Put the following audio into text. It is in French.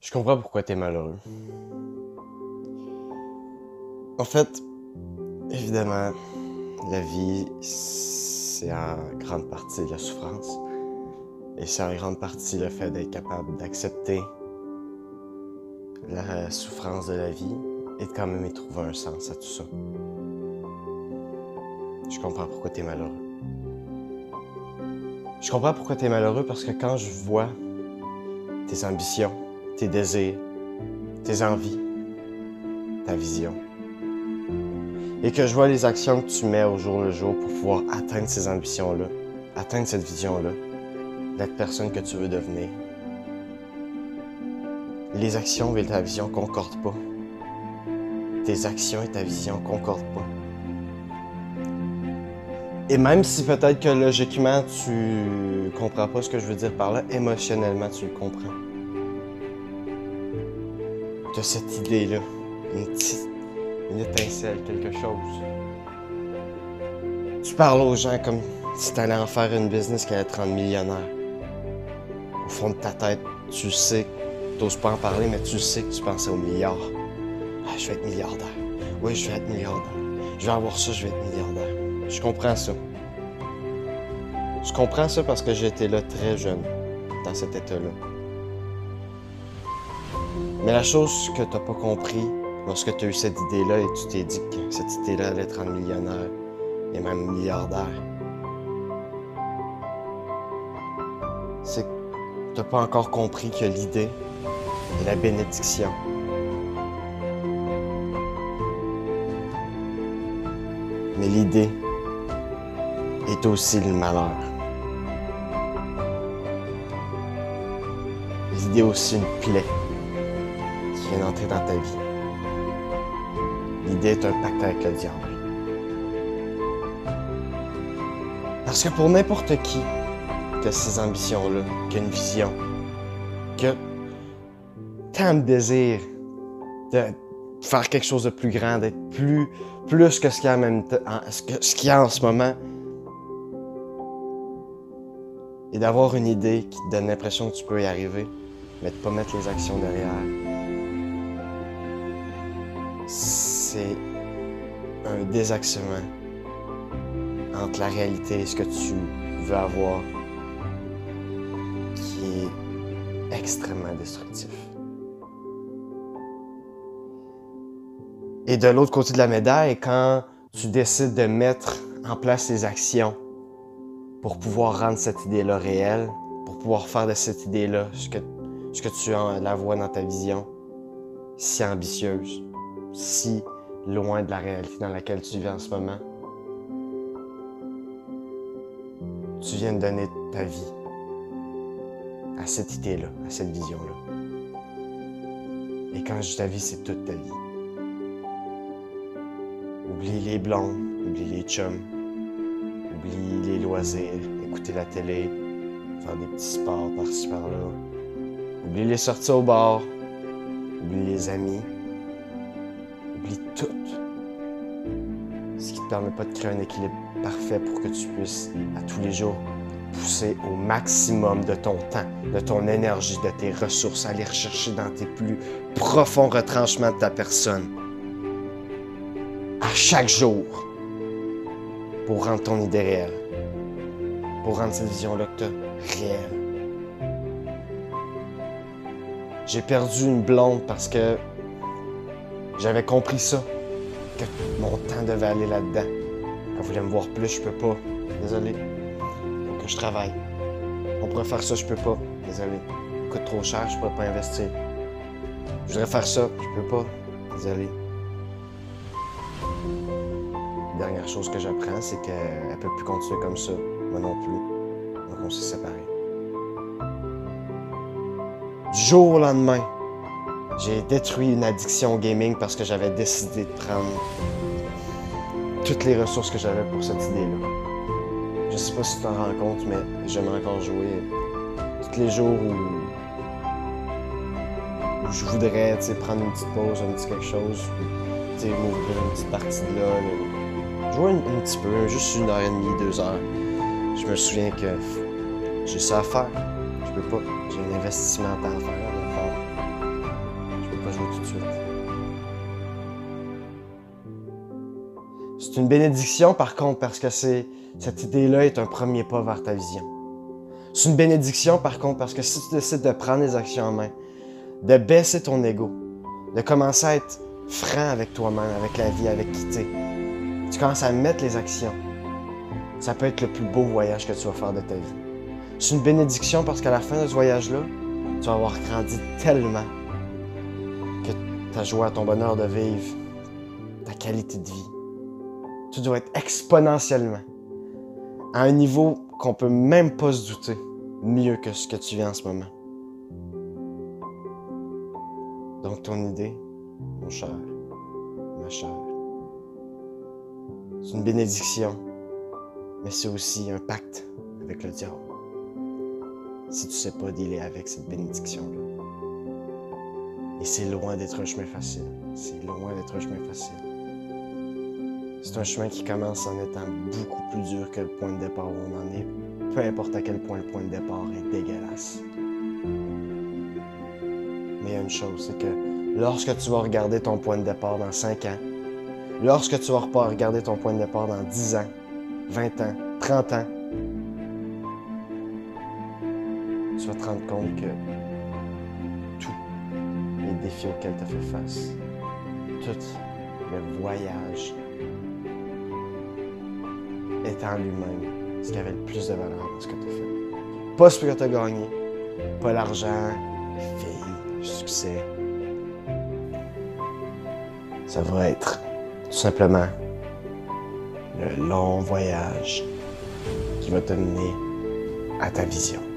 Je comprends pourquoi t'es malheureux. En fait, évidemment, la vie, c'est en grande partie la souffrance. Et c'est en grande partie le fait d'être capable d'accepter la souffrance de la vie et de quand même y trouver un sens à tout ça. Je comprends pourquoi t'es malheureux. Je comprends pourquoi t'es malheureux parce que quand je vois tes ambitions, tes désirs, tes envies, ta vision, et que je vois les actions que tu mets au jour le jour pour pouvoir atteindre ces ambitions-là, atteindre cette vision-là, d'être personne que tu veux devenir, les actions et ta vision concordent pas. Tes actions et ta vision concordent pas. Et même si peut-être que logiquement tu comprends pas ce que je veux dire par là, émotionnellement tu le comprends. Tu as cette idée-là, une petite une étincelle, quelque chose. Tu parles aux gens comme si tu allais en faire une business qui allait te rendre millionnaire. Au fond de ta tête, tu sais, tu n'oses pas en parler, mais tu sais que tu pensais au milliard. Ah, je vais être milliardaire. Oui, je vais être milliardaire. Je vais avoir ça, je vais être milliardaire. Je comprends ça. Je comprends ça parce que j'étais là très jeune, dans cet état-là. Mais la chose que tu n'as pas compris lorsque tu as eu cette idée-là et tu t'es dit que cette idée-là allait un millionnaire et même milliardaire, c'est que tu n'as pas encore compris que l'idée est la bénédiction. Mais l'idée est aussi le malheur. L'idée est aussi une plaie vient d'entrer dans ta vie. L'idée est un pacte avec le diable. Parce que pour n'importe qui qui a ces ambitions-là, qui a une vision, qui a tant de désir de faire quelque chose de plus grand, d'être plus, plus que ce qu'il y a en ce qu'il y a en ce moment, et d'avoir une idée qui te donne l'impression que tu peux y arriver, mais de ne pas mettre les actions derrière, c'est un désaxement entre la réalité et ce que tu veux avoir qui est extrêmement destructif. Et de l'autre côté de la médaille, quand tu décides de mettre en place les actions pour pouvoir rendre cette idée-là réelle, pour pouvoir faire de cette idée-là ce que, ce que tu la vois dans ta vision, si ambitieuse, si loin de la réalité dans laquelle tu vis en ce moment. Tu viens de donner ta vie à cette idée-là, à cette vision-là. Et quand je dis ta vie, c'est toute ta vie. Oublie les blondes, oublie les chums, oublie les loisirs, écouter la télé, faire des petits sports par-ci par-là. Oublie les sorties au bar, oublie les amis, Oublie tout. Ce qui te permet pas de créer un équilibre parfait pour que tu puisses, à tous les jours, pousser au maximum de ton temps, de ton énergie, de tes ressources, aller rechercher dans tes plus profonds retranchements de ta personne. À chaque jour. Pour rendre ton idée réelle. Pour rendre cette vision-là que tu réelle. J'ai perdu une blonde parce que j'avais compris ça, que mon temps devait aller là-dedans. Elle voulait me voir plus, je peux pas. Désolé. Faut que je travaille. On pourrait faire ça, je peux pas. Désolé. coûte trop cher, je pourrais pas investir. Je voudrais faire ça, je peux pas. Désolé. dernière chose que j'apprends, c'est qu'elle peut plus continuer comme ça. Moi non plus. Donc on s'est séparés. Du jour au lendemain, j'ai détruit une addiction au gaming parce que j'avais décidé de prendre toutes les ressources que j'avais pour cette idée-là. Je sais pas si tu t'en rends compte, mais j'aimerais encore jouer tous les jours où, je voudrais prendre une petite pause, un petit quelque chose, m'ouvrir une petite partie de là. Jouer un, petit peu, juste une heure et demie, deux heures. Je me souviens que j'ai ça à faire. Je peux pas. J'ai un investissement à faire. Une bénédiction, par contre, parce que c'est, cette idée-là est un premier pas vers ta vision. C'est une bénédiction, par contre, parce que si tu décides de prendre les actions en main, de baisser ton ego, de commencer à être franc avec toi-même, avec la vie, avec qui t'es, tu commences à mettre les actions. Ça peut être le plus beau voyage que tu vas faire de ta vie. C'est une bénédiction parce qu'à la fin de ce voyage-là, tu vas avoir grandi tellement que ta joie, ton bonheur de vivre, ta qualité de vie, tout doit être exponentiellement à un niveau qu'on peut même pas se douter mieux que ce que tu vis en ce moment. Donc ton idée, mon cher, ma chère, c'est une bénédiction, mais c'est aussi un pacte avec le diable. Si tu sais pas dealer avec cette bénédiction-là. Et c'est loin d'être un chemin facile. C'est loin d'être un chemin facile. C'est un chemin qui commence en étant beaucoup plus dur que le point de départ où on en est, peu importe à quel point le point de départ est dégueulasse. Mais il y a une chose, c'est que lorsque tu vas regarder ton point de départ dans 5 ans, lorsque tu vas regarder ton point de départ dans 10 ans, 20 ans, 30 ans, tu vas te rendre compte que tous les défis auxquels tu as fait face, tout le voyage en lui-même ce qui avait le plus de valeur dans ce que tu as fait. Pas ce que tu as gagné, pas l'argent, les filles, le succès. Ça va être tout simplement le long voyage qui va te mener à ta vision.